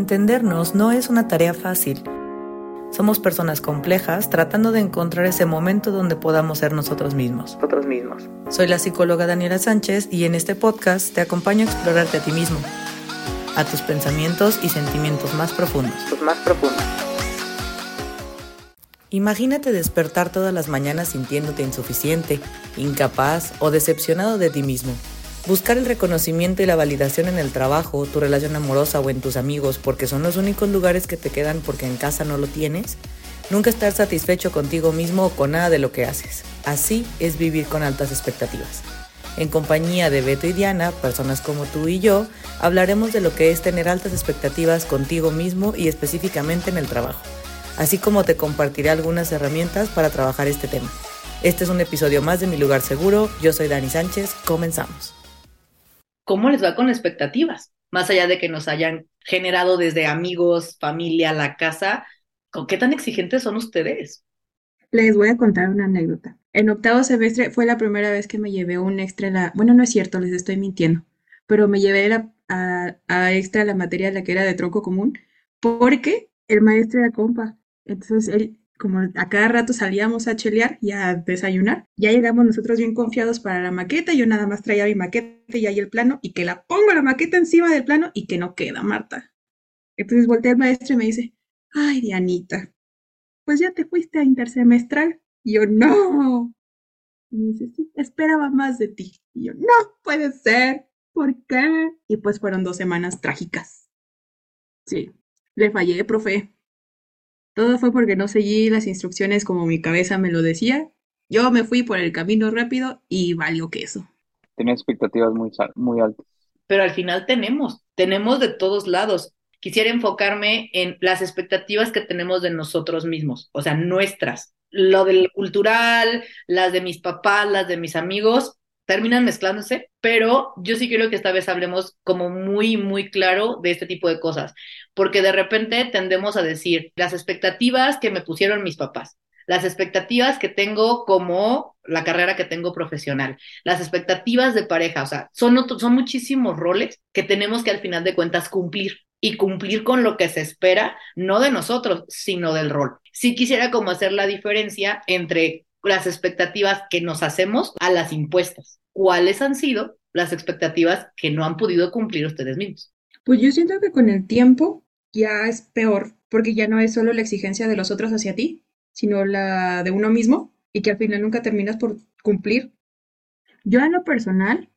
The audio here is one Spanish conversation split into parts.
Entendernos no es una tarea fácil. Somos personas complejas tratando de encontrar ese momento donde podamos ser nosotros mismos. Nosotros mismos. Soy la psicóloga Daniela Sánchez y en este podcast te acompaño a explorarte a ti mismo, a tus pensamientos y sentimientos más profundos. Los más profundos. Imagínate despertar todas las mañanas sintiéndote insuficiente, incapaz o decepcionado de ti mismo. Buscar el reconocimiento y la validación en el trabajo, tu relación amorosa o en tus amigos porque son los únicos lugares que te quedan porque en casa no lo tienes. Nunca estar satisfecho contigo mismo o con nada de lo que haces. Así es vivir con altas expectativas. En compañía de Beto y Diana, personas como tú y yo, hablaremos de lo que es tener altas expectativas contigo mismo y específicamente en el trabajo así como te compartiré algunas herramientas para trabajar este tema. Este es un episodio más de Mi Lugar Seguro. Yo soy Dani Sánchez. Comenzamos. ¿Cómo les va con expectativas? Más allá de que nos hayan generado desde amigos, familia, la casa, ¿con qué tan exigentes son ustedes? Les voy a contar una anécdota. En octavo semestre fue la primera vez que me llevé un extra la... Bueno, no es cierto, les estoy mintiendo, pero me llevé a, a extra la materia la que era de tronco común porque el maestro era compa entonces él, como a cada rato salíamos a chelear y a desayunar, ya llegamos nosotros bien confiados para la maqueta, yo nada más traía mi maqueta y ahí el plano, y que la pongo la maqueta encima del plano y que no queda, Marta. Entonces voltea el maestro y me dice, ay, Dianita, pues ya te fuiste a intersemestral. Y yo, no. Y me dice, sí, esperaba más de ti. Y yo, no puede ser. ¿Por qué? Y pues fueron dos semanas trágicas. Sí, le fallé, profe. Todo fue porque no seguí las instrucciones como mi cabeza me lo decía. Yo me fui por el camino rápido y valió queso. Tenía expectativas muy, muy altas. Pero al final tenemos, tenemos de todos lados. Quisiera enfocarme en las expectativas que tenemos de nosotros mismos, o sea, nuestras. Lo del cultural, las de mis papás, las de mis amigos, terminan mezclándose, pero yo sí quiero que esta vez hablemos como muy, muy claro de este tipo de cosas, porque de repente tendemos a decir las expectativas que me pusieron mis papás, las expectativas que tengo como la carrera que tengo profesional, las expectativas de pareja, o sea, son, son muchísimos roles que tenemos que al final de cuentas cumplir y cumplir con lo que se espera, no de nosotros, sino del rol. Sí quisiera como hacer la diferencia entre las expectativas que nos hacemos a las impuestas cuáles han sido las expectativas que no han podido cumplir ustedes mismos. Pues yo siento que con el tiempo ya es peor, porque ya no es solo la exigencia de los otros hacia ti, sino la de uno mismo, y que al final nunca terminas por cumplir. Yo en lo personal,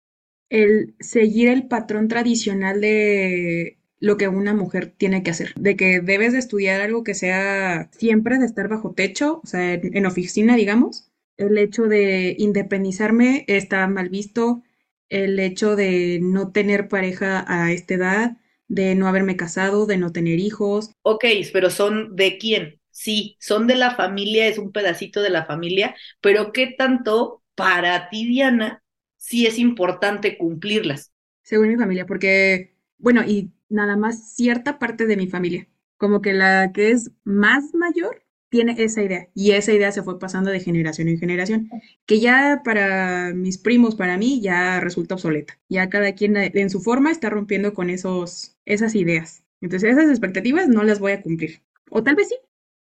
el seguir el patrón tradicional de lo que una mujer tiene que hacer, de que debes de estudiar algo que sea siempre de estar bajo techo, o sea, en oficina, digamos, el hecho de independizarme está mal visto, el hecho de no tener pareja a esta edad, de no haberme casado, de no tener hijos. Ok, pero son de quién? Sí, son de la familia, es un pedacito de la familia, pero ¿qué tanto para ti, Diana, sí es importante cumplirlas? Según mi familia, porque, bueno, y nada más cierta parte de mi familia, como que la que es más mayor tiene esa idea y esa idea se fue pasando de generación en generación, que ya para mis primos, para mí, ya resulta obsoleta. Ya cada quien en su forma está rompiendo con esos, esas ideas. Entonces esas expectativas no las voy a cumplir. O tal vez sí,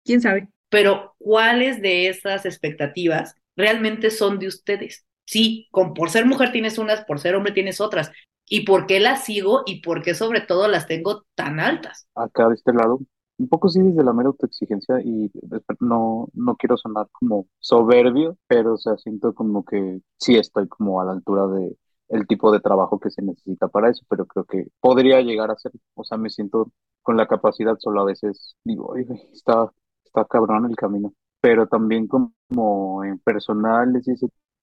quién sabe. Pero ¿cuáles de esas expectativas realmente son de ustedes? Sí, con, por ser mujer tienes unas, por ser hombre tienes otras. ¿Y por qué las sigo y por qué sobre todo las tengo tan altas? Acá de este lado, un poco sí desde la mera autoexigencia y no, no quiero sonar como soberbio, pero o sea, siento como que sí estoy como a la altura de el tipo de trabajo que se necesita para eso, pero creo que podría llegar a ser, o sea, me siento con la capacidad, solo a veces digo, está, está cabrón el camino, pero también como en personal,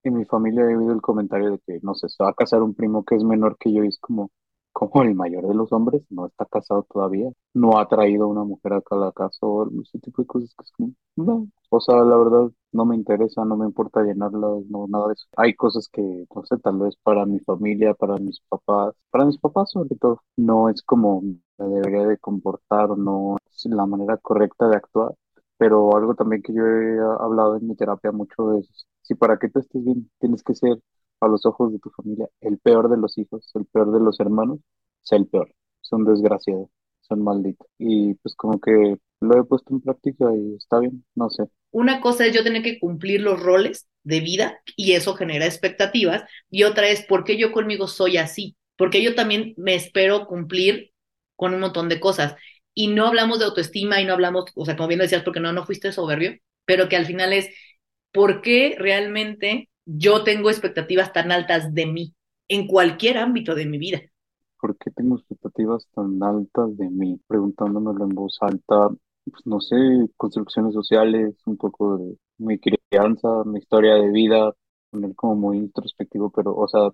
en mi familia he oído el comentario de que, no sé, se va a casar un primo que es menor que yo y es como, como el mayor de los hombres, no está casado todavía, no ha traído una mujer a la casa o ese tipo de cosas que es como, no, o sea, la verdad no me interesa, no me importa llenarla, no, nada de eso. Hay cosas que, no sé, tal vez para mi familia, para mis papás, para mis papás sobre todo, no es como me debería de comportar o no es la manera correcta de actuar. Pero algo también que yo he hablado en mi terapia mucho es, si para que tú estés bien tienes que ser a los ojos de tu familia, el peor de los hijos, el peor de los hermanos, sea el peor, es un desgraciado. son malditas. Y pues como que lo he puesto en práctica y está bien, no sé. Una cosa es yo tener que cumplir los roles de vida y eso genera expectativas y otra es por qué yo conmigo soy así, porque yo también me espero cumplir con un montón de cosas y no hablamos de autoestima y no hablamos, o sea, como bien decías, porque no, no fuiste soberbio, pero que al final es por qué realmente yo tengo expectativas tan altas de mí en cualquier ámbito de mi vida. ¿Por qué tengo expectativas tan altas de mí? Preguntándomelo en voz alta, pues no sé, construcciones sociales, un poco de mi crianza, mi historia de vida, poner como muy introspectivo, pero, o sea, a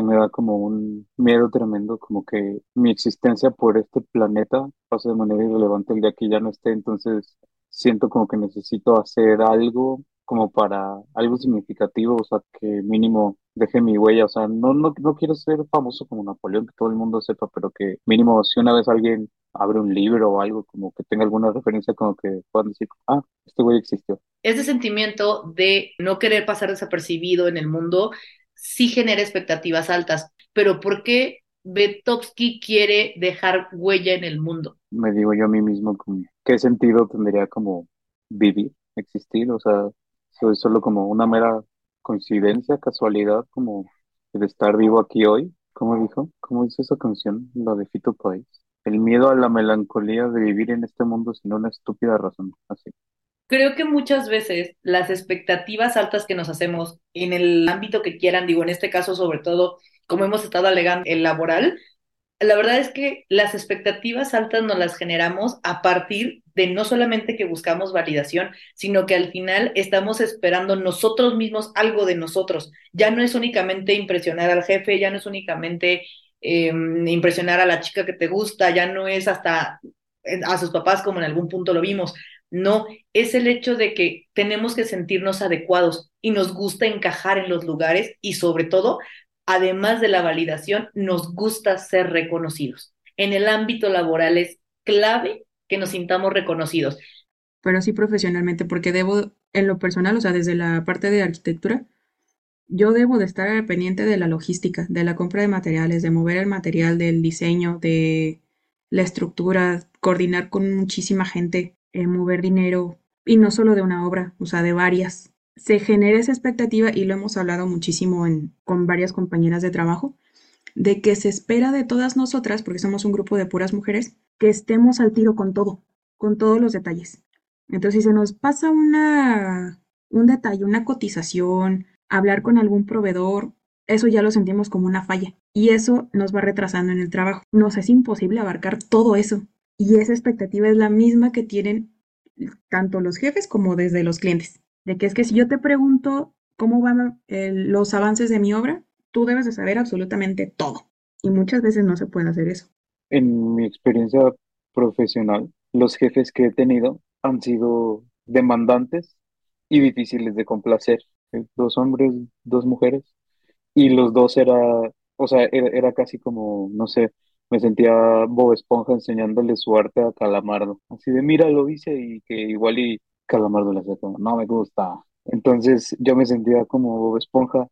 mí me da como un miedo tremendo, como que mi existencia por este planeta pase de manera irrelevante el día que ya no esté, entonces siento como que necesito hacer algo como para algo significativo, o sea, que mínimo deje mi huella, o sea, no, no, no quiero ser famoso como Napoleón, que todo el mundo sepa, pero que mínimo si una vez alguien abre un libro o algo, como que tenga alguna referencia, como que puedan decir, ah, este güey existió. Ese sentimiento de no querer pasar desapercibido en el mundo sí genera expectativas altas, pero ¿por qué Betovsky quiere dejar huella en el mundo? Me digo yo a mí mismo, como, ¿qué sentido tendría como vivir, existir? O sea, soy solo como una mera coincidencia, casualidad, como de estar vivo aquí hoy. ¿Cómo dijo? ¿Cómo dice esa canción? La de Fito Páez. El miedo a la melancolía de vivir en este mundo sin una estúpida razón. Así. Creo que muchas veces las expectativas altas que nos hacemos en el ámbito que quieran, digo, en este caso sobre todo, como hemos estado alegando, el laboral, la verdad es que las expectativas altas nos las generamos a partir no solamente que buscamos validación, sino que al final estamos esperando nosotros mismos algo de nosotros. Ya no es únicamente impresionar al jefe, ya no es únicamente eh, impresionar a la chica que te gusta, ya no es hasta eh, a sus papás como en algún punto lo vimos. No, es el hecho de que tenemos que sentirnos adecuados y nos gusta encajar en los lugares y sobre todo además de la validación, nos gusta ser reconocidos. En el ámbito laboral es clave que nos sintamos reconocidos. Pero sí profesionalmente, porque debo, en lo personal, o sea, desde la parte de arquitectura, yo debo de estar pendiente de la logística, de la compra de materiales, de mover el material, del diseño, de la estructura, coordinar con muchísima gente, eh, mover dinero, y no solo de una obra, o sea, de varias se genera esa expectativa, y lo hemos hablado muchísimo con varias compañeras de trabajo, de que se espera de todas nosotras, porque somos un grupo de puras mujeres, que estemos al tiro con todo, con todos los detalles. Entonces, si se nos pasa una, un detalle, una cotización, hablar con algún proveedor, eso ya lo sentimos como una falla. Y eso nos va retrasando en el trabajo. Nos es imposible abarcar todo eso. Y esa expectativa es la misma que tienen tanto los jefes como desde los clientes de que es que si yo te pregunto cómo van los avances de mi obra, tú debes de saber absolutamente todo. Y muchas veces no se puede hacer eso. En mi experiencia profesional, los jefes que he tenido han sido demandantes y difíciles de complacer. Dos hombres, dos mujeres. Y los dos era, o sea, era, era casi como, no sé, me sentía Bob Esponja enseñándole su arte a Calamardo. Así de, mira, lo hice y que igual y Calamardo la como, no me gusta. Entonces yo me sentía como Bob Esponja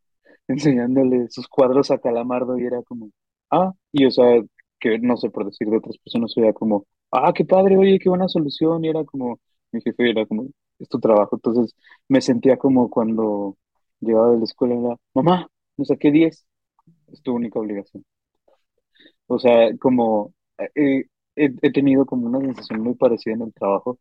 enseñándole sus cuadros a Calamardo y era como, ah, y o sea, que no sé por decir de otras personas, era como, ah, qué padre, oye, qué buena solución, y era como, mi jefe era como, es tu trabajo. Entonces me sentía como cuando llegaba de la escuela, era, mamá, me saqué 10, es tu única obligación. O sea, como eh, he tenido como una sensación muy parecida en el trabajo,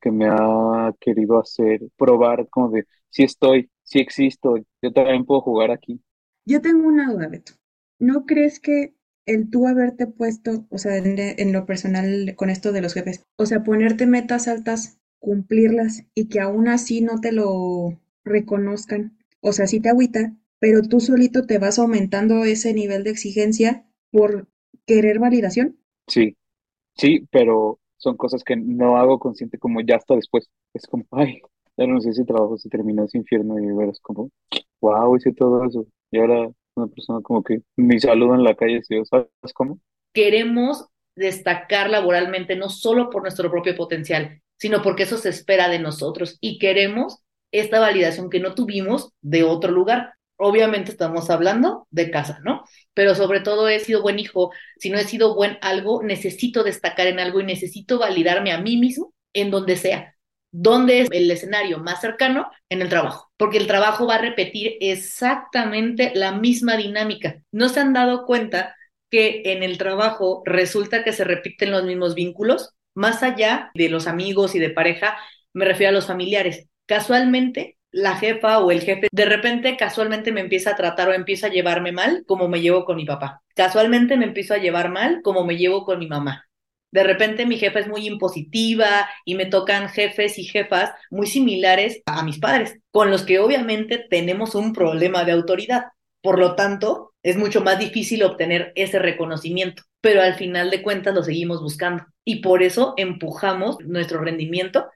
que me ha querido hacer probar como de si estoy, si existo, yo también puedo jugar aquí. Yo tengo una duda, Beto. ¿No crees que el tú haberte puesto, o sea, en, lo personal con esto de los jefes, o sea, ponerte metas altas, cumplirlas y que aún así no te lo reconozcan, o sea, sí te agüita, pero tú solito te vas aumentando ese nivel de exigencia por querer validación? Sí, sí, pero son cosas que no hago consciente como ya hasta después. Es como, ay, ya no sé si trabajo se terminó ese infierno y veras como, wow, hice todo eso. Y ahora una persona como que me saluda en la calle, ¿sabes cómo? Queremos destacar laboralmente no solo por nuestro propio potencial, sino porque eso se espera de nosotros y queremos esta validación que no tuvimos de otro lugar. Obviamente estamos hablando de casa, ¿no? Pero sobre todo he sido buen hijo, si no he sido buen algo, necesito destacar en algo y necesito validarme a mí mismo en donde sea. ¿Dónde es el escenario más cercano? En el trabajo, porque el trabajo va a repetir exactamente la misma dinámica. ¿No se han dado cuenta que en el trabajo resulta que se repiten los mismos vínculos? Más allá de los amigos y de pareja, me refiero a los familiares. Casualmente, la jefa o el jefe de repente casualmente me empieza a tratar o empieza a llevarme mal como me llevo con mi papá. Casualmente me empiezo a llevar mal como me llevo con mi mamá. De repente mi jefa es muy impositiva y me tocan jefes y jefas muy similares a mis padres, con los que obviamente tenemos un problema de autoridad. Por lo tanto, es mucho más difícil obtener ese reconocimiento, pero al final de cuentas lo seguimos buscando y por eso empujamos nuestro rendimiento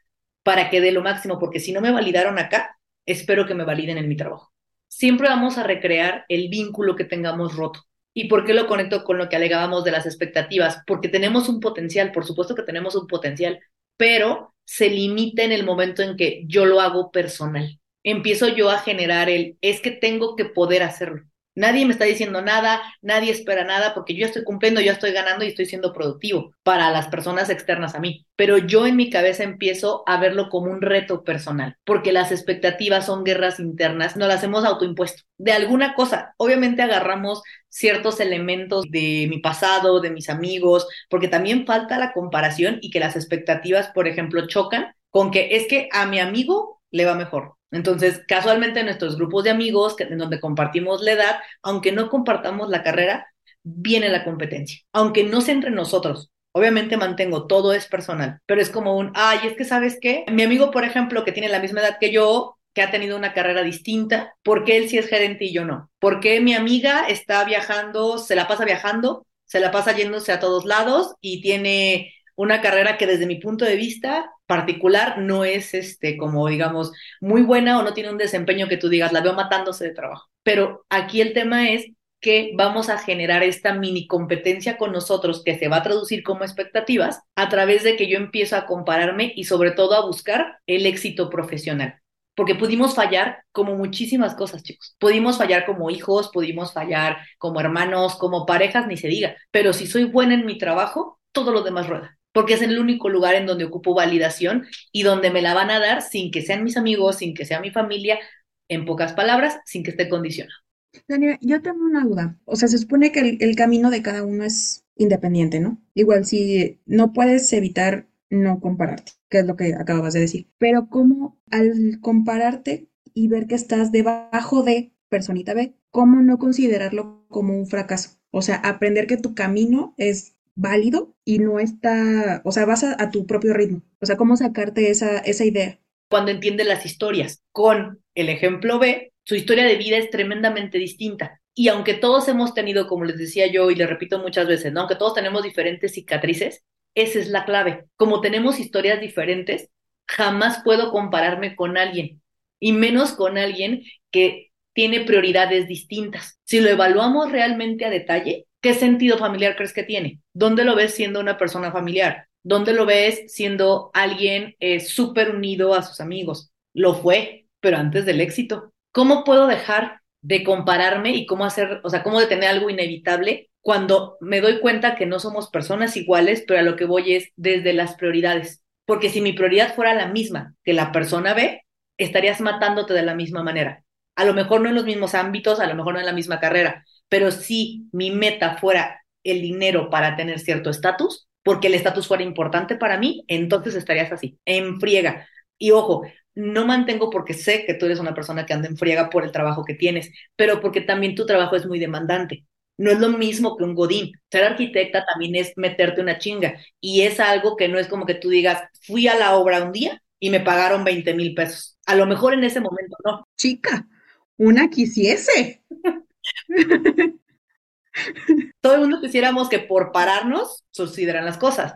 para que dé lo máximo, porque si no me validaron acá, espero que me validen en mi trabajo. Siempre vamos a recrear el vínculo que tengamos roto. ¿Y por qué lo conecto con lo que alegábamos de las expectativas? Porque tenemos un potencial, por supuesto que tenemos un potencial, pero se limita en el momento en que yo lo hago personal. Empiezo yo a generar el, es que tengo que poder hacerlo. Nadie me está diciendo nada, nadie espera nada, porque yo estoy cumpliendo, yo estoy ganando y estoy siendo productivo para las personas externas a mí. Pero yo en mi cabeza empiezo a verlo como un reto personal, porque las expectativas son guerras internas, no las hemos autoimpuesto. De alguna cosa, obviamente agarramos ciertos elementos de mi pasado, de mis amigos, porque también falta la comparación y que las expectativas, por ejemplo, chocan con que es que a mi amigo le va mejor, entonces, casualmente en nuestros grupos de amigos, en donde compartimos la edad, aunque no compartamos la carrera, viene la competencia, aunque no sea entre nosotros. Obviamente mantengo, todo es personal, pero es como un, ay, es que sabes qué, mi amigo, por ejemplo, que tiene la misma edad que yo, que ha tenido una carrera distinta, ¿por qué él sí es gerente y yo no? ¿Por qué mi amiga está viajando, se la pasa viajando, se la pasa yéndose a todos lados y tiene una carrera que desde mi punto de vista particular no es este como digamos muy buena o no tiene un desempeño que tú digas la veo matándose de trabajo. Pero aquí el tema es que vamos a generar esta mini competencia con nosotros que se va a traducir como expectativas a través de que yo empiezo a compararme y sobre todo a buscar el éxito profesional. Porque pudimos fallar como muchísimas cosas, chicos. Pudimos fallar como hijos, pudimos fallar como hermanos, como parejas, ni se diga. Pero si soy buena en mi trabajo, todo lo demás rueda porque es el único lugar en donde ocupo validación y donde me la van a dar sin que sean mis amigos, sin que sea mi familia, en pocas palabras, sin que esté condicionado. Daniela, yo tengo una duda. O sea, se supone que el, el, camino de cada uno es independiente, ¿no? Igual si no puedes evitar no compararte, que es lo que acababas de decir. Pero ¿cómo al compararte y ver que estás debajo de personita B, cómo no considerarlo como un fracaso? O sea, aprender que tu camino es válido y no está, o sea, vas a, tu propio ritmo. O sea, ¿cómo sacarte esa, esa idea? Cuando entiende las historias. Con el ejemplo B, su historia de vida es tremendamente distinta. Y aunque todos hemos tenido, como les decía yo y le repito muchas veces, ¿no? aunque todos tenemos diferentes cicatrices, esa es la clave. Como tenemos historias diferentes, jamás puedo compararme con alguien, y menos con alguien que tiene prioridades distintas. Si lo evaluamos realmente a detalle, ¿Qué sentido familiar crees que tiene? ¿Dónde lo ves siendo una persona familiar? ¿Dónde lo ves siendo alguien eh, súper unido a sus amigos? Lo fue, pero antes del éxito. ¿Cómo puedo dejar de compararme y cómo hacer, o sea, cómo detener algo inevitable cuando me doy cuenta que no somos personas iguales, pero a lo que voy es desde las prioridades? Porque si mi prioridad fuera la misma que la persona ve, estarías matándote de la misma manera. A lo mejor no en los mismos ámbitos, a lo mejor no en la misma carrera, pero si mi meta fuera el dinero para tener cierto estatus, porque el estatus fuera importante para mí, entonces estarías así, en friega. Y ojo, no mantengo porque sé que tú eres una persona que anda en friega por el trabajo que tienes, pero porque también tu trabajo es muy demandante. No es lo mismo que un godín. Ser arquitecta también es meterte una chinga. Y es algo que no es como que tú digas, fui a la obra un día y me pagaron 20 mil pesos. A lo mejor en ese momento no. Chica, una quisiese. Todo el mundo quisiéramos que por pararnos sucedieran las cosas.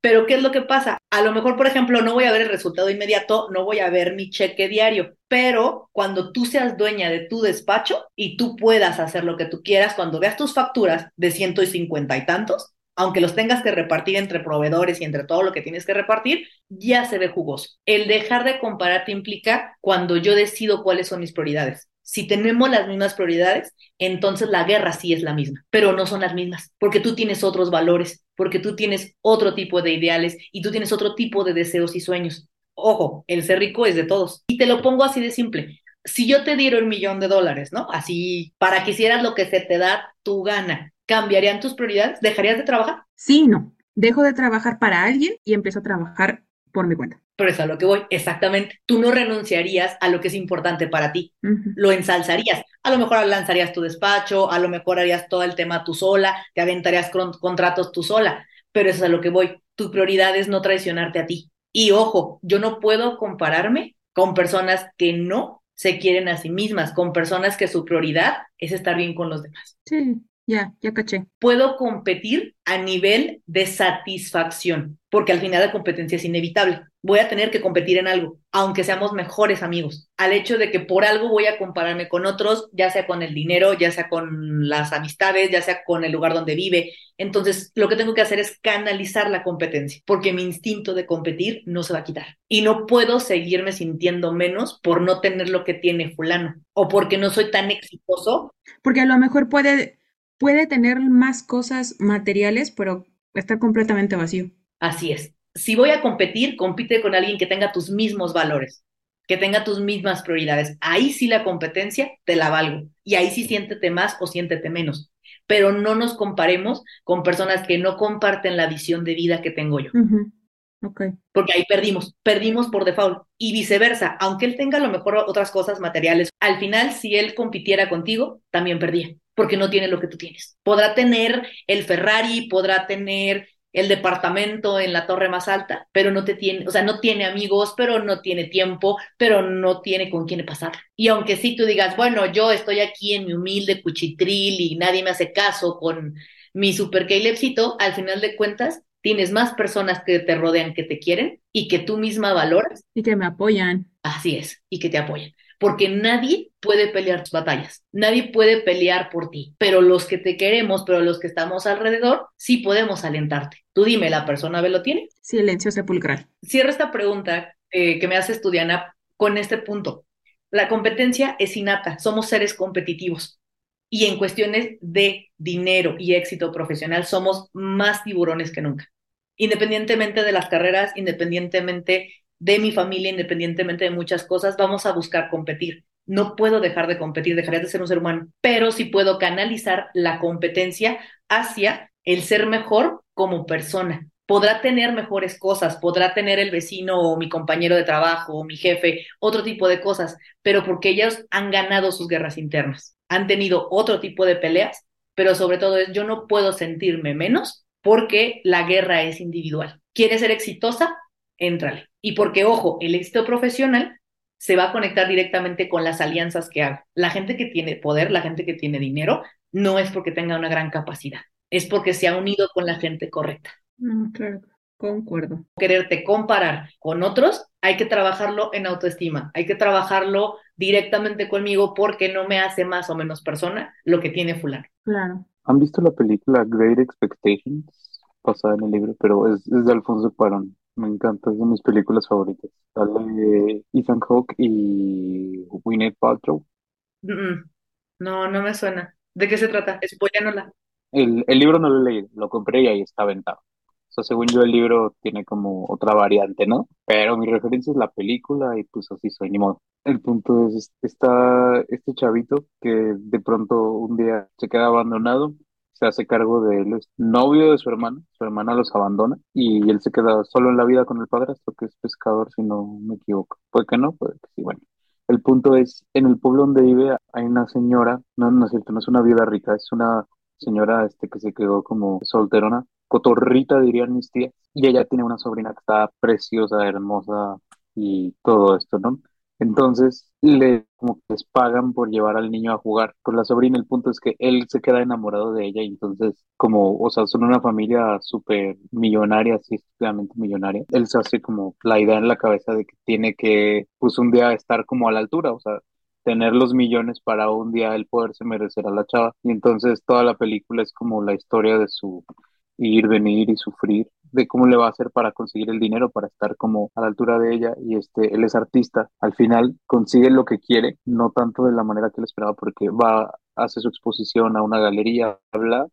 Pero ¿qué es lo que pasa? A lo mejor, por ejemplo, no voy a ver el resultado inmediato, no voy a ver mi cheque diario, pero cuando tú seas dueña de tu despacho y tú puedas hacer lo que tú quieras, cuando veas tus facturas de ciento y cincuenta y tantos, aunque los tengas que repartir entre proveedores y entre todo lo que tienes que repartir, ya se ve jugoso. El dejar de compararte implica cuando yo decido cuáles son mis prioridades si tenemos las mismas prioridades, entonces la guerra sí es la misma, pero no son las mismas, porque tú tienes otros valores, porque tú tienes otro tipo de ideales y tú tienes otro tipo de deseos y sueños. Ojo, el ser rico es de todos. Y te lo pongo así de simple. Si yo te diera un millón de dólares, ¿no? Así, para que hicieras lo que se te da tu gana, ¿cambiarían tus prioridades? ¿Dejarías de trabajar? Sí, no. Dejo de trabajar para alguien y empiezo a trabajar por mi cuenta. Pero es a lo que voy, exactamente. Tú no renunciarías a lo que es importante para ti, lo ensalzarías. A lo mejor lanzarías tu despacho, a lo mejor harías todo el tema tú sola, te aventarías con contratos tú sola, pero eso es a lo que voy. Tu prioridad es no traicionarte a ti. Y ojo, yo no puedo compararme con personas que no se quieren a sí mismas, con personas que su prioridad es estar bien con los demás. Sí, ya, ya caché. Puedo competir a nivel de satisfacción, porque al final la competencia es inevitable. Voy a tener que competir en algo, aunque seamos mejores amigos. Al hecho de que por algo voy a compararme con otros, ya sea con el dinero, ya sea con las amistades, ya sea con el lugar donde vive. Entonces, lo que tengo que hacer es canalizar la competencia, porque mi instinto de competir no se va a quitar. Y no puedo seguirme sintiendo menos por no tener lo que tiene fulano o porque no soy tan exitoso. Porque a lo mejor puede puede tener más cosas materiales, pero está completamente vacío. Así es. Si voy a competir, compite con alguien que tenga tus mismos valores, que tenga tus mismas prioridades. Ahí sí la competencia te la valgo. Y ahí sí siéntete más o siéntete menos. Pero no nos comparemos con personas que no comparten la visión de vida que tengo yo. Okay. Porque ahí perdimos, perdimos por default. Y viceversa, aunque él tenga a lo mejor otras cosas materiales, al final, si él compitiera contigo, también perdía porque no tiene lo que tú tienes. Podrá tener el Ferrari, podrá tener el departamento en la torre más alta, pero no te tiene, o sea, no tiene amigos, pero no tiene tiempo, pero no tiene con quién pasar. Y aunque sí tú digas, bueno, yo estoy aquí en mi humilde cuchitril y nadie me hace caso con mi super Calebcito, al final de cuentas tienes más personas que te rodean que te quieren y que tú misma valoras. Y que me apoyan. Así es, y que te apoyan porque nadie puede pelear tus batallas, nadie puede pelear por ti, pero los que te queremos, pero los que estamos alrededor, sí podemos alentarte. Tú dime, ¿la persona B lo tiene? Silencio sepulcral. Cierro esta pregunta eh, que me hace Estudiana con este punto. La competencia es innata, somos seres competitivos y en cuestiones de dinero y éxito profesional somos más tiburones que nunca. Independientemente de las carreras, independientemente de mi familia, independientemente de muchas cosas, vamos a buscar competir. No puedo dejar de competir, dejaría de ser un ser humano, pero sí puedo canalizar la competencia hacia el ser mejor como persona. Podrá tener mejores cosas, podrá tener el vecino o mi compañero de trabajo o mi jefe, otro tipo de cosas, pero porque ellos han ganado sus guerras internas, han tenido otro tipo de peleas, pero sobre todo es yo no puedo sentirme menos porque la guerra es individual. ¿Quieres ser exitosa? Éntrale. Y porque, ojo, el éxito profesional se va a conectar directamente con las alianzas que haga. La gente que tiene poder, la gente que tiene dinero, no es porque tenga una gran capacidad, es porque se ha unido con la gente correcta. No, claro, concuerdo. Quererte comparar con otros, hay que trabajarlo en autoestima, hay que trabajarlo directamente conmigo porque no me hace más o menos persona lo que tiene fulano. Claro. ¿Han visto la película Great Expectations? Basada en el libro, pero es, es de Alfonso Cuarón. Me encanta, es de mis películas favoritas. Sale Ethan Hawke y Gwyneth Paltrow. No, no me suena. ¿De qué se trata? Spoiléanosla. El, el libro no lo he leído, lo compré y ahí está aventado. O sea, según yo el libro tiene como otra variante, ¿no? Pero mi referencia es la película y pues así soy, ni modo. El punto es, está este chavito que de pronto un día se queda abandonado se hace cargo de él, es novio de su hermana, su hermana los abandona y él se queda solo en la vida con el padrastro, que es pescador, si no me equivoco. Puede que no, puede que sí, bueno. El punto es, en el pueblo donde vive hay una señora, no, no es cierto, no es una vida rica, es una señora este, que se quedó como solterona, cotorrita dirían mis tías, y ella tiene una sobrina que está preciosa, hermosa y todo esto, ¿no? Entonces, le como que les pagan por llevar al niño a jugar con la sobrina. El punto es que él se queda enamorado de ella y entonces, como, o sea, son una familia súper millonaria, así realmente millonaria. Él se hace como la idea en la cabeza de que tiene que, pues, un día estar como a la altura, o sea, tener los millones para un día él poderse merecer a la chava. Y entonces toda la película es como la historia de su ir, venir y sufrir de cómo le va a hacer para conseguir el dinero para estar como a la altura de ella. Y este él es artista. Al final consigue lo que quiere no tanto de la manera que él esperaba porque va hace su exposición a una galería habla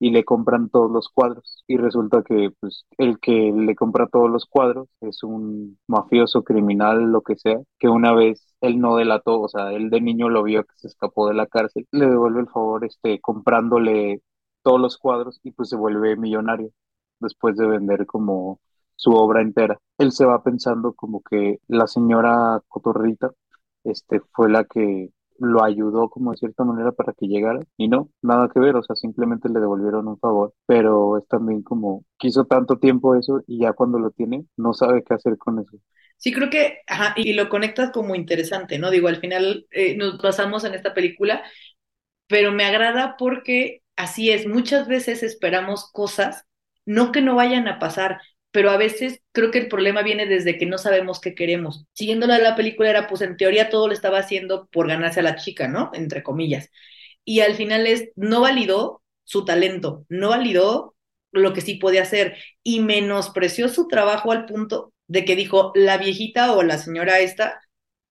y le compran todos los cuadros. Y resulta que pues el que le compra todos los cuadros es un mafioso criminal lo que sea que una vez él no delató, o sea, él de niño lo vio que se escapó de la cárcel, le devuelve el favor este comprándole todos los cuadros y pues se vuelve millonario después de vender como su obra entera. Él se va pensando como que la señora Cotorrita este, fue la que lo ayudó como de cierta manera para que llegara y no, nada que ver, o sea, simplemente le devolvieron un favor, pero es también como quiso tanto tiempo eso y ya cuando lo tiene no sabe qué hacer con eso. Sí, creo que, ajá, y lo conectas como interesante, ¿no? Digo, al final eh, nos basamos en esta película, pero me agrada porque así es, muchas veces esperamos cosas no que no vayan a pasar, pero a veces creo que el problema viene desde que no sabemos qué queremos. Siguiendo la película era, pues en teoría todo lo estaba haciendo por ganarse a la chica, ¿no? Entre comillas. Y al final es, no validó su talento, no validó lo que sí podía hacer y menospreció su trabajo al punto de que dijo, la viejita o la señora esta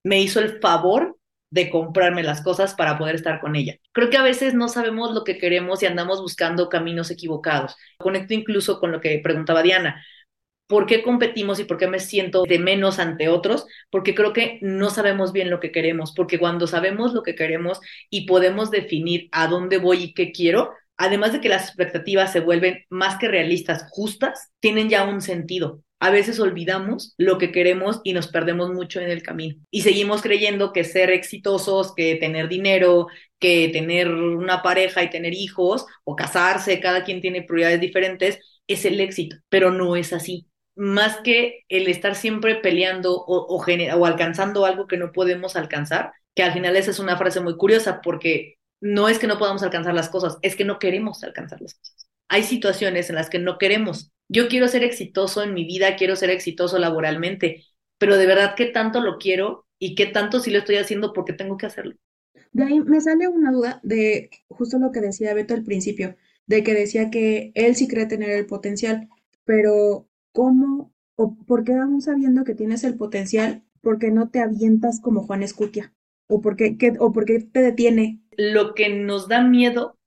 me hizo el favor de comprarme las cosas para poder estar con ella. Creo que a veces no sabemos lo que queremos y andamos buscando caminos equivocados. Conecto incluso con lo que preguntaba Diana. ¿Por qué competimos y por qué me siento de menos ante otros? Porque creo que no sabemos bien lo que queremos, porque cuando sabemos lo que queremos y podemos definir a dónde voy y qué quiero, además de que las expectativas se vuelven más que realistas, justas, tienen ya un sentido a veces olvidamos lo que queremos y nos perdemos mucho en el camino. Y seguimos creyendo que ser exitosos, que tener dinero, que tener una pareja y tener hijos o casarse, cada quien tiene prioridades diferentes, es el éxito, pero no es así. Más que el estar siempre peleando o, alcanzando algo que no podemos alcanzar, que al final esa es una frase muy curiosa porque no es que no podamos alcanzar las cosas, es que no queremos alcanzar las cosas. Hay situaciones en las que no queremos yo quiero ser exitoso en mi vida, quiero ser exitoso laboralmente, pero de verdad qué tanto lo quiero y qué tanto sí lo estoy haciendo porque tengo que hacerlo. De ahí me sale una duda de justo lo que decía Beto al principio, de que decía que él sí cree tener el potencial, pero ¿cómo o por qué aún sabiendo que tienes el potencial, por qué no te avientas como Juan Escutia? ¿O por qué, qué, o por qué te detiene? Lo que nos da miedo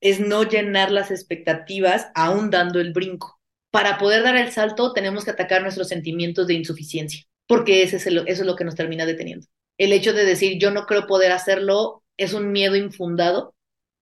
es no llenar las expectativas aún dando el brinco para poder dar el salto tenemos que atacar nuestros sentimientos de insuficiencia, porque ese es eso es lo que nos termina deteniendo. El hecho de decir yo no creo poder hacerlo es un miedo infundado,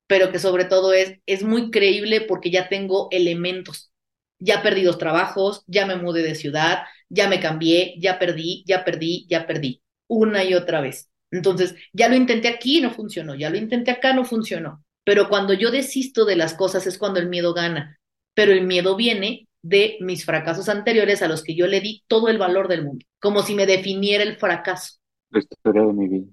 pero que sobre todo es, es muy creíble porque ya tengo elementos. Ya perdí dos trabajos, ya me mudé de ciudad, ya me cambié, ya perdí, ya perdí, ya perdí, una y otra vez. Entonces, ya lo intenté aquí, no funcionó, ya lo intenté acá, no funcionó. Pero cuando yo desisto de las cosas es cuando el miedo gana. Pero el miedo viene de mis fracasos anteriores a los que yo le di todo el valor del mundo, como si me definiera el fracaso. La historia de mi vida.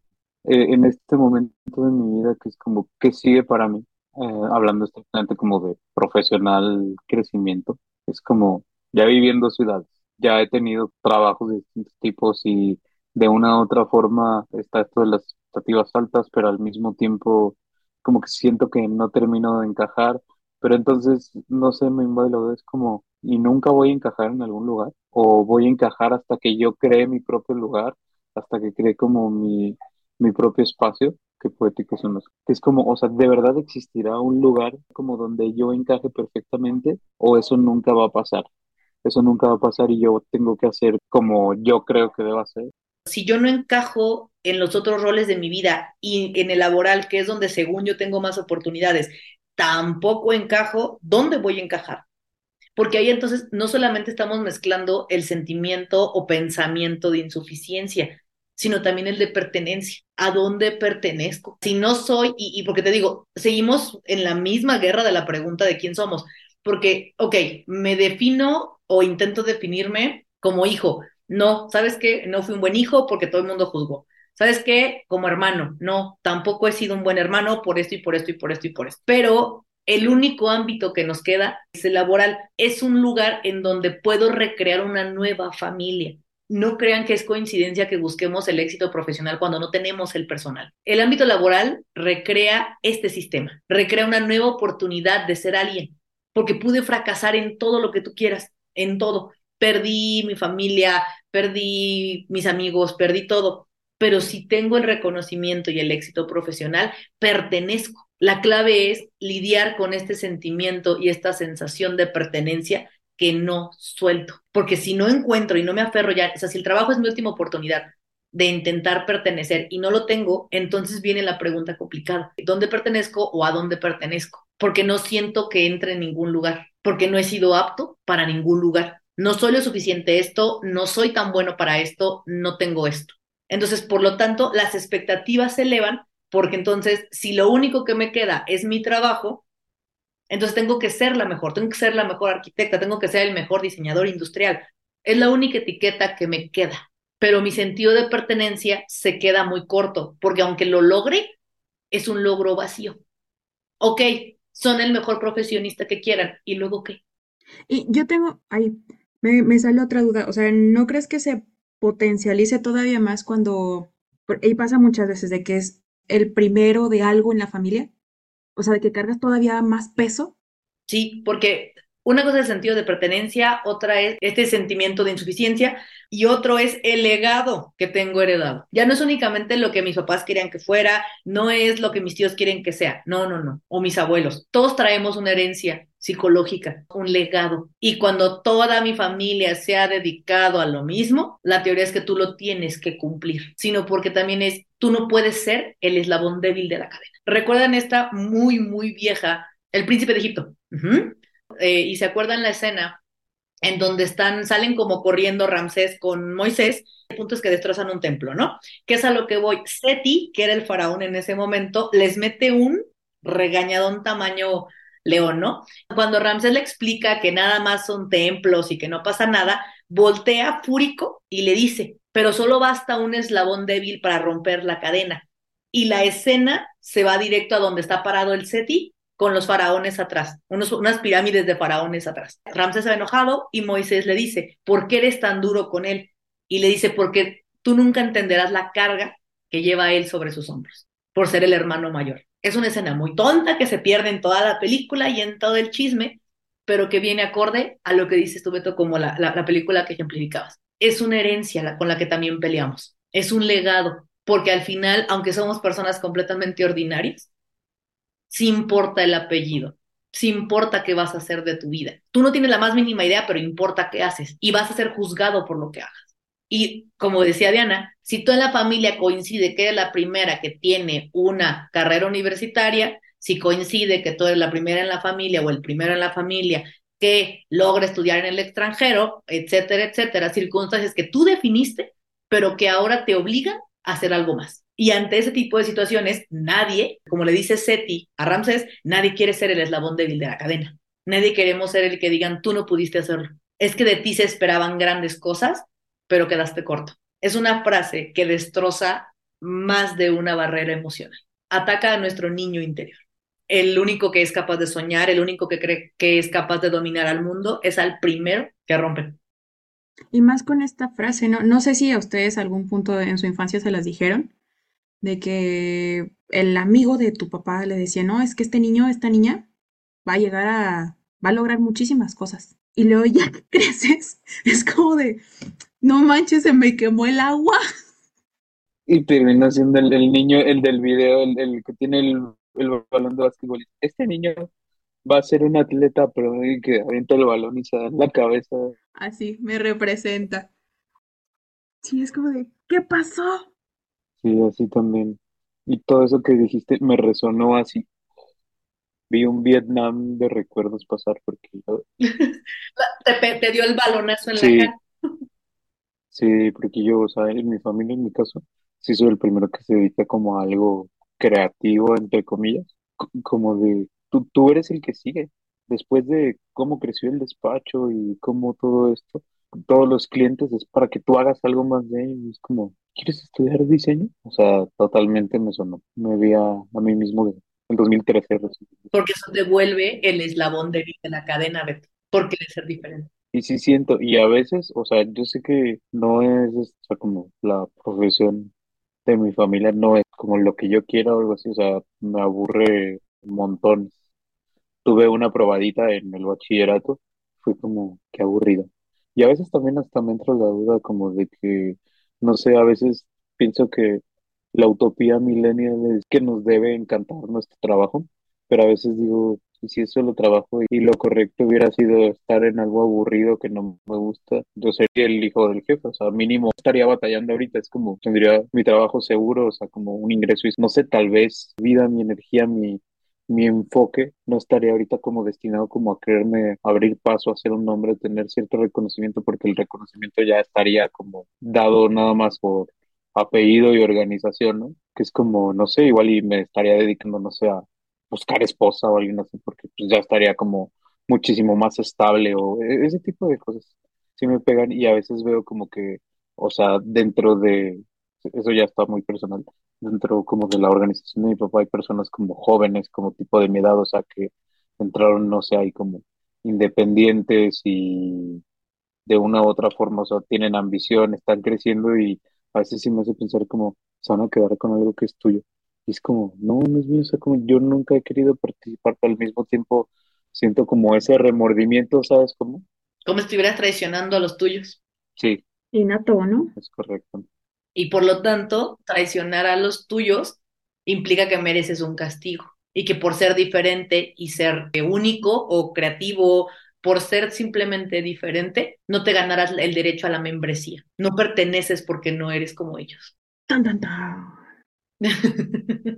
Eh, en este momento de mi vida, que es como, ¿qué sigue para mí? Eh, hablando estrictamente como de profesional crecimiento, es como, ya viviendo ciudades, ya he tenido trabajos de distintos tipos y de una u otra forma está esto de las expectativas altas, pero al mismo tiempo como que siento que no termino de encajar, pero entonces, no sé, me invade lo es como, y nunca voy a encajar en algún lugar, o voy a encajar hasta que yo cree mi propio lugar, hasta que cree como mi, mi propio espacio, qué poéticos son los, que es como, o sea, ¿de verdad existirá un lugar como donde yo encaje perfectamente o eso nunca va a pasar? Eso nunca va a pasar y yo tengo que hacer como yo creo que debo hacer. Si yo no encajo en los otros roles de mi vida y en el laboral, que es donde según yo tengo más oportunidades, tampoco encajo, ¿dónde voy a encajar? porque ahí entonces no solamente estamos mezclando el sentimiento o pensamiento de insuficiencia, sino también el de pertenencia. ¿A dónde pertenezco? Si no soy, y, porque te digo, seguimos en la misma guerra de la pregunta de quién somos, porque, ok, me defino o intento definirme como hijo. No, ¿sabes qué? No fui un buen hijo porque todo el mundo juzgó. ¿Sabes qué? Como hermano, no, tampoco he sido un buen hermano por esto y por esto y por esto y por esto. Pero el único ámbito que nos queda es el laboral. Es un lugar en donde puedo recrear una nueva familia. No crean que es coincidencia que busquemos el éxito profesional cuando no tenemos el personal. El ámbito laboral recrea este sistema, recrea una nueva oportunidad de ser alguien, porque pude fracasar en todo lo que tú quieras, en todo. Perdí mi familia, perdí mis amigos, perdí todo, pero si tengo el reconocimiento y el éxito profesional, pertenezco. La clave es lidiar con este sentimiento y esta sensación de pertenencia que no suelto, porque si no encuentro y no me aferro ya, o sea, si el trabajo es mi última oportunidad de intentar pertenecer y no lo tengo, entonces viene la pregunta complicada, ¿dónde pertenezco o a dónde pertenezco? Porque no siento que entre en ningún lugar, porque no he sido apto para ningún lugar. No soy lo suficiente esto, no soy tan bueno para esto, no tengo esto. Entonces, por lo tanto, las expectativas se elevan porque entonces, si lo único que me queda es mi trabajo, entonces tengo que ser la mejor, tengo que ser la mejor arquitecta, tengo que ser el mejor diseñador industrial. Es la única etiqueta que me queda, pero mi sentido de pertenencia se queda muy corto, porque aunque lo logre, es un logro vacío. Ok, son el mejor profesionista que quieran, ¿y luego qué? Y yo tengo, ahí, me, me sale otra duda, o sea, ¿no crees que se potencialice todavía más cuando, y pasa muchas veces de que es el primero de algo en la familia, o sea, de que cargas todavía más peso. Sí, porque una cosa es el sentido de pertenencia, otra es este sentimiento de insuficiencia y otro es el legado que tengo heredado. Ya no es únicamente lo que mis papás querían que fuera, no es lo que mis tíos quieren que sea, no, no, no, o mis abuelos. Todos traemos una herencia psicológica, un legado. Y cuando toda mi familia se ha dedicado a lo mismo, la teoría es que tú lo tienes que cumplir, sino porque también es, tú no puedes ser el eslabón débil de la cadena. Recuerdan esta muy, muy vieja, El Príncipe de Egipto. Eh, y se acuerdan la escena en donde están, salen como corriendo Ramsés con Moisés, el punto es que destrozan un templo, ¿no? Que es a lo que voy. Seti, que era el faraón en ese momento, les mete un regañadón tamaño león, ¿no? Cuando Ramsés le explica que nada más son templos y que no pasa nada, voltea fúrico y le dice, pero solo basta un eslabón débil para romper la cadena. Y la escena se va directo a donde está parado el Seti con los faraones atrás, unas pirámides de faraones atrás. Ramsés se ha enojado y Moisés le dice, ¿por qué eres tan duro con él? Y le dice, porque tú nunca entenderás la carga que lleva él sobre sus hombros, por ser el hermano mayor. Es una escena muy tonta que se pierde en toda la película y en todo el chisme, pero que viene acorde a lo que dices tú, Beto, como la película que ejemplificabas. Es una herencia con la que también peleamos, es un legado, porque al final, aunque somos personas completamente ordinarias, si importa el apellido, si importa qué vas a hacer de tu vida. Tú no tienes la más mínima idea, pero importa qué haces y vas a ser juzgado por lo que hagas. Y como decía Diana, si tú en la familia coincide que eres la primera que tiene una carrera universitaria, si coincide que tú eres la primera en la familia o el primero en la familia que logra estudiar en el extranjero, etcétera, etcétera, circunstancias que tú definiste, pero que ahora te obligan a hacer algo más. Y ante ese tipo de situaciones, nadie, como le dice Seti a Ramsés, nadie quiere ser el eslabón débil de la cadena. Nadie queremos ser el que digan, tú no pudiste hacerlo. Es que de ti se esperaban grandes cosas, pero quedaste corto. Es una frase que destroza más de una barrera emocional. Ataca a nuestro niño interior. El único que es capaz de soñar, el único que cree que es capaz de dominar al mundo, es al primero que rompe. Y más con esta frase. No sé si a ustedes algún punto en su infancia se las dijeron, de que el amigo de tu papá le decía, no, es que este niño, esta niña va a llegar a, va a lograr muchísimas cosas. Y luego ya que creces, es como de, no manches, se me quemó el agua. Y termina siendo el, el niño, el del video, el, el que tiene el, el, balón de básquetbol. Este niño va a ser un atleta, pero que avienta el balón y se da en la cabeza. Así, me representa. Sí, es como de, ¿qué pasó? Sí, así también. Y todo eso que dijiste me resonó así. Vi un Vietnam de recuerdos pasar porque yo- te, te dio el balonazo en la sí, cara. sí, porque yo, o sea, en mi familia, en mi caso, sí soy el primero que se dedica como a algo creativo, entre comillas, co- como de, tú, tú eres el que sigue. Después de cómo creció el despacho y cómo todo esto, todos los clientes es para que tú hagas algo más de ellos. Es como, ¿quieres estudiar diseño? O sea, totalmente me sonó. Me vi a, a mí mismo en 2013 recién. porque eso devuelve el eslabón de la cadena, Beto, porque debe ser diferente. Y sí siento, y a veces, o sea, yo sé que no es, o sea, como la profesión de mi familia, no es como lo que yo quiero o algo así, o sea, me aburre montones. tuve una probadita en el bachillerato, fue como que aburrido. Y a veces también hasta me entra la duda como de que, no sé, a veces pienso que la utopía millennial es que nos debe encantar nuestro trabajo, pero a veces digo, y si es solo trabajo y lo correcto hubiera sido estar en algo aburrido que no me gusta, yo sería el hijo del jefe, o sea, mínimo estaría batallando ahorita, es como tendría mi trabajo seguro, o sea, como un ingreso y no sé, tal vez vida, mi energía, mi, mi enfoque no estaría ahorita como destinado como a quererme abrir paso, a ser un hombre, tener cierto reconocimiento, porque el reconocimiento ya estaría como dado nada más por apellido y organización, ¿no? Que es como, no sé, igual y me estaría dedicando, no sé, a buscar esposa o alguien así, porque pues ya estaría como muchísimo más estable o e-, ese tipo de cosas. Sí me pegan y a veces veo como que, o sea, dentro de, eso ya está muy personal, dentro como de la organización de mi papá hay personas como jóvenes, como tipo de mi edad, o sea, que entraron, no sé, ahí como independientes y de una u otra forma, o sea, tienen ambición, están creciendo y a veces sí me hace pensar como, se van a quedar con algo que es tuyo. Y es como, no, no es mío, o sea, como yo nunca he querido participar, pero al mismo tiempo siento como ese remordimiento, ¿sabes cómo? Como si estuvieras traicionando a los tuyos. Sí, Innato, ¿no? es correcto. Y por lo tanto, traicionar a los tuyos implica que mereces un castigo. Y que por ser diferente y ser único o creativo, por ser simplemente diferente, no te ganarás el derecho a la membresía. No perteneces porque no eres como ellos. Tan, tan, tan.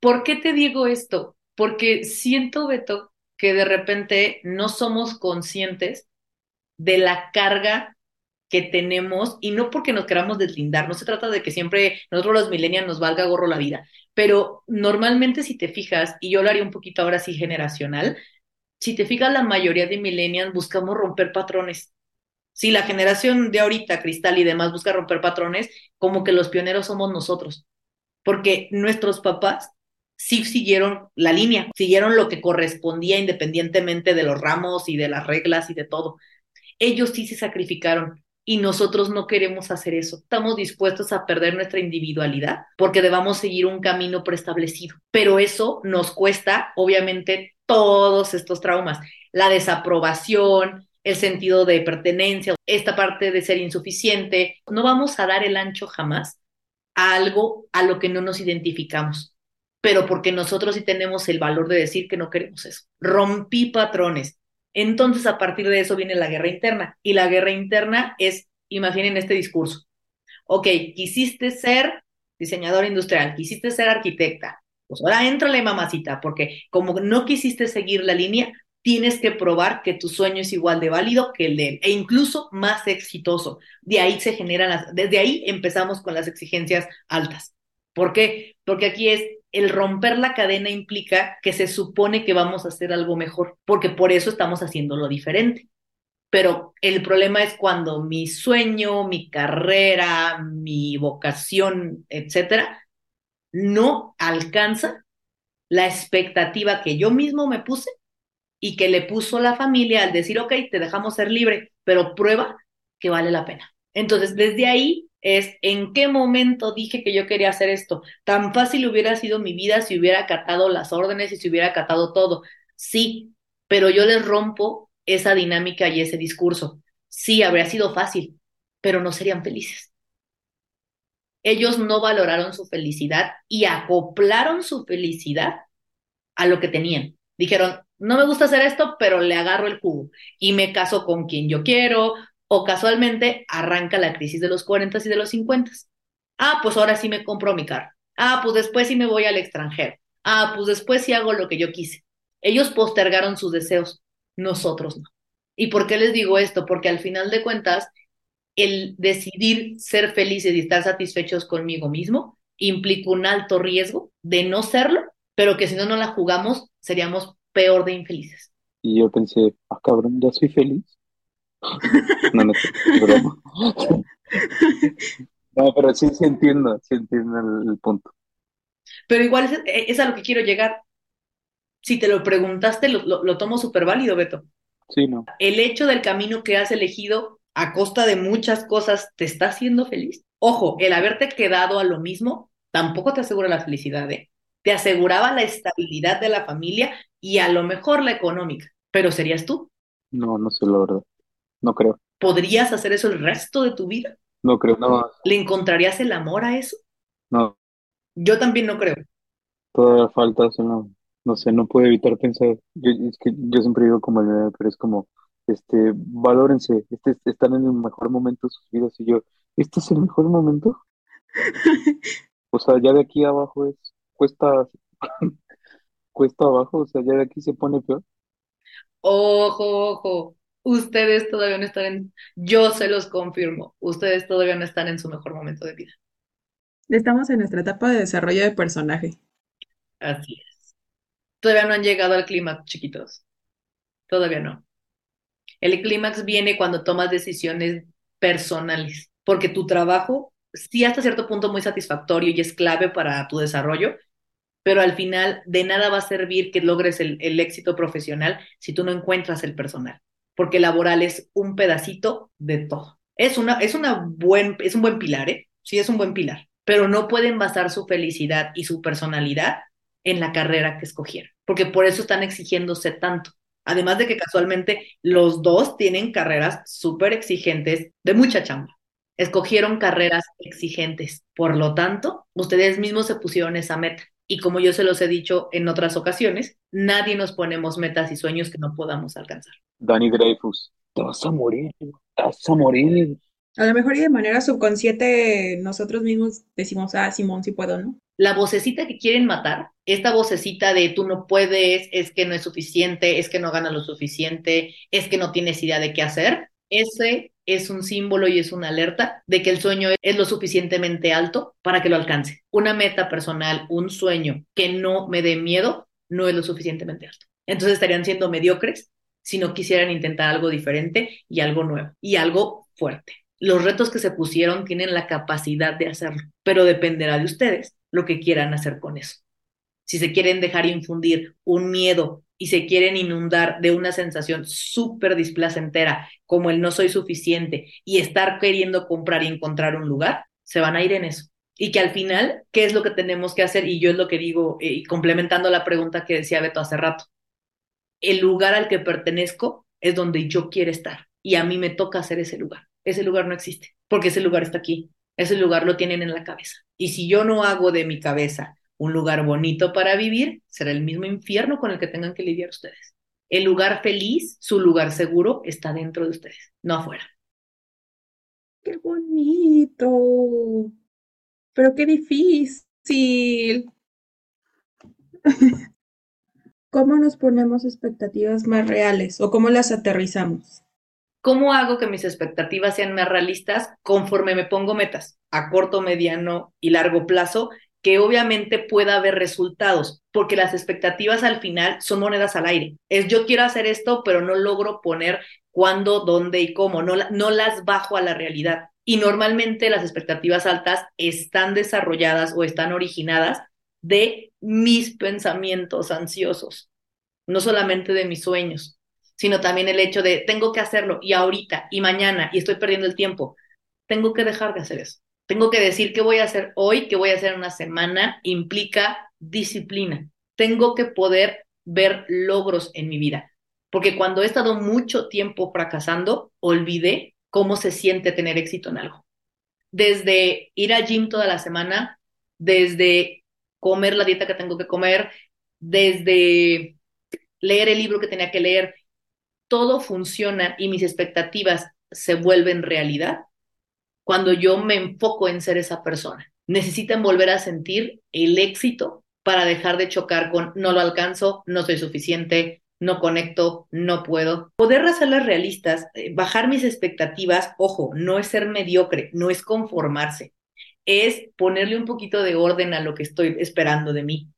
¿Por qué te digo esto? Porque siento, Beto, que de repente no somos conscientes de la carga que tenemos y no porque nos queramos deslindar, no se trata de que siempre nosotros los millennials nos valga gorro la vida, pero normalmente si te fijas, y yo lo haría un poquito ahora sí generacional, si te fijas la mayoría de millennials buscamos romper patrones. Si la generación de ahorita, Cristal y demás, busca romper patrones, como que los pioneros somos nosotros porque nuestros papás sí siguieron la línea, siguieron lo que correspondía independientemente de los ramos y de las reglas y de todo. Ellos sí se sacrificaron y nosotros no queremos hacer eso. Estamos dispuestos a perder nuestra individualidad porque debamos seguir un camino preestablecido. Pero eso nos cuesta, obviamente, todos estos traumas. La desaprobación, el sentido de pertenencia, esta parte de ser insuficiente. No vamos a dar el ancho jamás a algo a lo que no nos identificamos, pero porque nosotros sí tenemos el valor de decir que no queremos eso. Rompí patrones. Entonces, a partir de eso viene la guerra interna. Y la guerra interna es, imaginen este discurso. Ok, quisiste ser diseñador industrial, quisiste ser arquitecta. Pues ahora la mamacita, porque como no quisiste seguir la línea, tienes que probar que tu sueño es igual de válido que el de él e incluso más exitoso. De ahí se generan las, desde ahí empezamos con las exigencias altas. ¿Por qué? Porque aquí es el romper la cadena implica que se supone que vamos a hacer algo mejor, porque por eso estamos haciendo lo diferente. Pero el problema es cuando mi sueño, mi carrera, mi vocación, etcétera, no alcanza la expectativa que yo mismo me puse y que le puso la familia al decir, ok, te dejamos ser libre, pero prueba que vale la pena. Entonces, desde ahí es en qué momento dije que yo quería hacer esto. Tan fácil hubiera sido mi vida si hubiera acatado las órdenes y si hubiera acatado todo. Sí, pero yo les rompo esa dinámica y ese discurso. Sí, habría sido fácil, pero no serían felices. Ellos no valoraron su felicidad y acoplaron su felicidad a lo que tenían. Dijeron, no me gusta hacer esto, pero le agarro el jugo y me caso con quien yo quiero, o casualmente arranca la crisis de los 40 y de los 50. Ah, pues ahora sí me compro mi carro. Ah, pues después sí me voy al extranjero. Ah, pues después sí hago lo que yo quise. Ellos postergaron sus deseos, nosotros no. ¿Y por qué les digo esto? Porque al final de cuentas, el decidir ser felices y estar satisfechos conmigo mismo implica un alto riesgo de no serlo, pero que si no no la jugamos, seríamos peor de infelices. Y yo pensé, ah, cabrón, ya soy feliz. No, no, broma. no, pero sí, sí entiendo, sí entiendo el, el punto. Pero igual es, es, a lo que quiero llegar. Si te lo preguntaste, lo, lo, lo tomo súper válido, Beto. Sí, no. El hecho del camino que has elegido a costa de muchas cosas te está haciendo feliz. Ojo, el haberte quedado a lo mismo tampoco te asegura la felicidad, ¿eh? te aseguraba la estabilidad de la familia, y a lo mejor la económica, pero serías tú. No, no sé la verdad. No creo. ¿Podrías hacer eso el resto de tu vida? No creo. No, ¿Le encontrarías el amor a eso? no. Yo también no creo. Todavía falta, no, no sé, no puedo evitar pensar. Yo, es que yo siempre digo como el meme, pero es como, este, valórense, este, están en el mejor momento de sus vidas y yo, ¿este es el mejor momento? O sea, ya de aquí abajo es, cuesta, cuesta abajo, o sea, ya de aquí se pone peor. Ojo, ojo. Ustedes todavía no están en, yo se los confirmo, ustedes todavía no están en su mejor momento de vida. Estamos en nuestra etapa de desarrollo de personaje. Así es. Todavía no han llegado al clímax, chiquitos. Todavía no. El clímax viene cuando tomas decisiones personales, porque tu trabajo sí hasta cierto punto muy satisfactorio y es clave para tu desarrollo, pero al final de nada va a servir que logres el, el éxito profesional si tú no encuentras el personal, porque laboral es un pedacito de todo. Es, una, es, una buen, es un buen pilar, ¿eh? Sí, es un buen pilar, pero no pueden basar su felicidad y su personalidad en la carrera que escogieron, porque por eso están exigiéndose tanto. Además de que casualmente los dos tienen carreras súper exigentes de mucha chamba. Escogieron carreras exigentes. Por lo tanto, ustedes mismos se pusieron esa meta. Y como yo se los he dicho en otras ocasiones, nadie nos ponemos metas y sueños que no podamos alcanzar. Danny Dreyfus, te vas a morir, te vas a morir. A lo mejor y de manera subconsciente nosotros mismos decimos, ah, Simón, sí puedo, ¿no? La vocecita que quieren matar, esta vocecita de tú no puedes, es que no es suficiente, es que no gana lo suficiente, es que no tienes idea de qué hacer, ese es un símbolo y es una alerta de que el sueño es lo suficientemente alto para que lo alcance. Una meta personal, un sueño que no me dé miedo, no es lo suficientemente alto. Entonces estarían siendo mediocres si no quisieran intentar algo diferente y algo nuevo y algo fuerte. Los retos que se pusieron tienen la capacidad de hacerlo, pero dependerá de ustedes lo que quieran hacer con eso. Si se quieren dejar infundir un miedo y se quieren inundar de una sensación súper displacentera, como el no soy suficiente y estar queriendo comprar y encontrar un lugar, se van a ir en eso. Y que al final, ¿qué es lo que tenemos que hacer? Y yo es lo que digo, eh, complementando la pregunta que decía Beto hace rato, el lugar al que pertenezco es donde yo quiero estar y a mí me toca hacer ese lugar. Ese lugar no existe, porque ese lugar está aquí, ese lugar lo tienen en la cabeza. Y si yo no hago de mi cabeza un lugar bonito para vivir, será el mismo infierno con el que tengan que lidiar ustedes. El lugar feliz, su lugar seguro, está dentro de ustedes, no afuera. ¡Qué bonito! Pero qué difícil. ¿Cómo nos ponemos expectativas más reales o cómo las aterrizamos? ¿Cómo hago que mis expectativas sean más realistas conforme me pongo metas a corto, mediano y largo plazo? Que obviamente pueda haber resultados, porque las expectativas al final son monedas al aire. Es yo quiero hacer esto, pero no logro poner cuándo, dónde y cómo, no, no las bajo a la realidad. Y normalmente las expectativas altas están desarrolladas o están originadas de mis pensamientos ansiosos, no solamente de mis sueños sino también el hecho de tengo que hacerlo y ahorita y mañana y estoy perdiendo el tiempo. Tengo que dejar de hacer eso. Tengo que decir qué voy a hacer hoy, qué voy a hacer en una semana, implica disciplina. Tengo que poder ver logros en mi vida, porque cuando he estado mucho tiempo fracasando, olvidé cómo se siente tener éxito en algo. Desde ir al gym toda la semana, desde comer la dieta que tengo que comer, desde leer el libro que tenía que leer, todo funciona y mis expectativas se vuelven realidad cuando yo me enfoco en ser esa persona. Necesitan volver a sentir el éxito para dejar de chocar con no lo alcanzo, no soy suficiente, no conecto, no puedo. Poder hacerlas realistas, eh, bajar mis expectativas, ojo, no es ser mediocre, no es conformarse, es ponerle un poquito de orden a lo que estoy esperando de mí,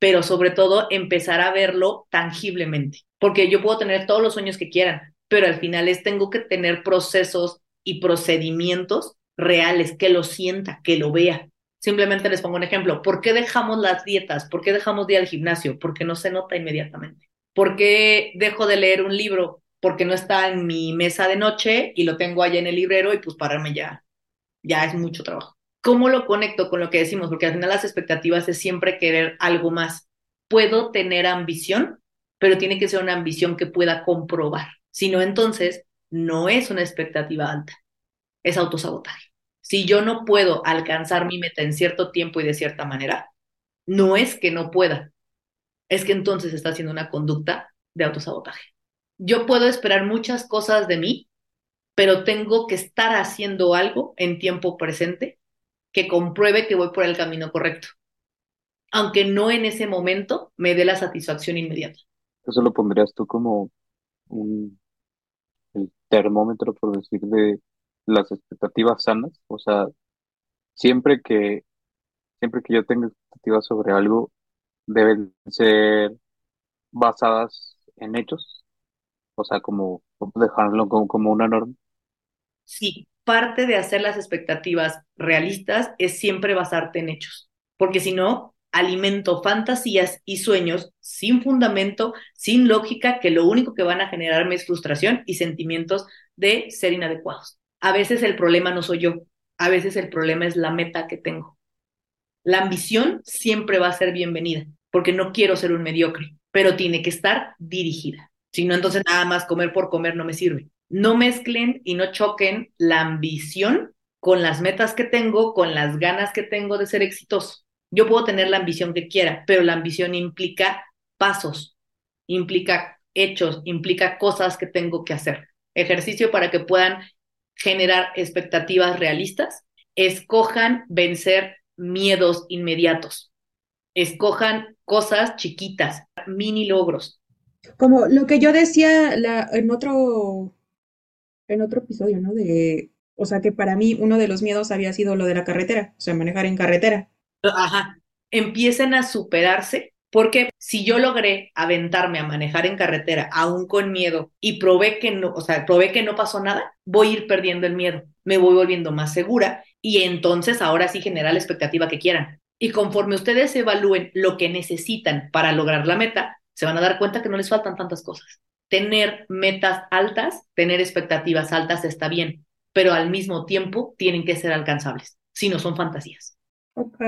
pero sobre todo empezar a verlo tangiblemente porque yo puedo tener todos los sueños que quieran, pero al final es tengo que tener procesos y procedimientos reales, que lo sienta, que lo vea. Simplemente les pongo un ejemplo. ¿Por qué dejamos las dietas? ¿Por qué dejamos de ir al gimnasio? Porque no se nota inmediatamente. ¿Por qué dejo de leer un libro? Porque no está en mi mesa de noche y lo tengo allá en el librero y pues pararme ya, ya es mucho trabajo. ¿Cómo lo conecto con lo que decimos? Porque al final las expectativas es siempre querer algo más. ¿Puedo tener ambición? pero tiene que ser una ambición que pueda comprobar. Si no, entonces no es una expectativa alta, es autosabotaje. Si yo no puedo alcanzar mi meta en cierto tiempo y de cierta manera, no es que no pueda, es que entonces está haciendo una conducta de autosabotaje. Yo puedo esperar muchas cosas de mí, pero tengo que estar haciendo algo en tiempo presente que compruebe que voy por el camino correcto, aunque no en ese momento me dé la satisfacción inmediata. Eso lo pondrías tú como un el termómetro, por decir, de las expectativas sanas. O sea, siempre que, siempre que yo tenga expectativas sobre algo, deben ser basadas en hechos. O sea, como dejarlo como, como una norma. Sí, parte de hacer las expectativas realistas es siempre basarte en hechos, porque si no, alimento fantasías y sueños sin fundamento, sin lógica, que lo único que van a generarme es frustración y sentimientos de ser inadecuados. A veces el problema no soy yo, a veces el problema es la meta que tengo. La ambición siempre va a ser bienvenida, porque no quiero ser un mediocre, pero tiene que estar dirigida. Si no, entonces nada más comer por comer no me sirve. No mezclen y no choquen la ambición con las metas que tengo, con las ganas que tengo de ser exitoso. Yo puedo tener la ambición que quiera, pero la ambición implica pasos, implica hechos, implica cosas que tengo que hacer. Ejercicio para que puedan generar expectativas realistas. Escojan vencer miedos inmediatos. Escojan cosas chiquitas, mini logros. Como lo que yo decía en otro en otro episodio, ¿no? De, o sea, que para mí uno de los miedos había sido lo de la carretera, o sea, manejar en carretera. Ajá, empiecen a superarse, porque si yo logré aventarme a manejar en carretera, aún con miedo, y probé que no, o sea, probé que no pasó nada, voy a ir perdiendo el miedo, me voy volviendo más segura y entonces ahora sí genera la expectativa que quieran. Y conforme ustedes evalúen lo que necesitan para lograr la meta, se van a dar cuenta que no les faltan tantas cosas. Tener metas altas, tener expectativas altas está bien, pero al mismo tiempo tienen que ser alcanzables, si no son fantasías. Ok.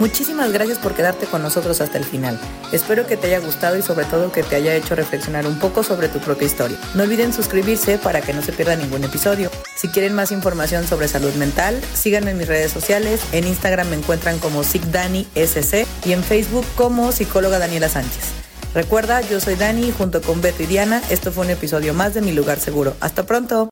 Muchísimas gracias por quedarte con nosotros hasta el final. Espero que te haya gustado y sobre todo que te haya hecho reflexionar un poco sobre tu propia historia. No olviden suscribirse para que no se pierda ningún episodio. Si quieren más información sobre salud mental, síganme en mis redes sociales. En Instagram me encuentran como SC y en Facebook como psicóloga Daniela Sánchez. Recuerda, yo soy Dani junto con Beto y Diana. Esto fue un episodio más de Mi Lugar Seguro. Hasta pronto.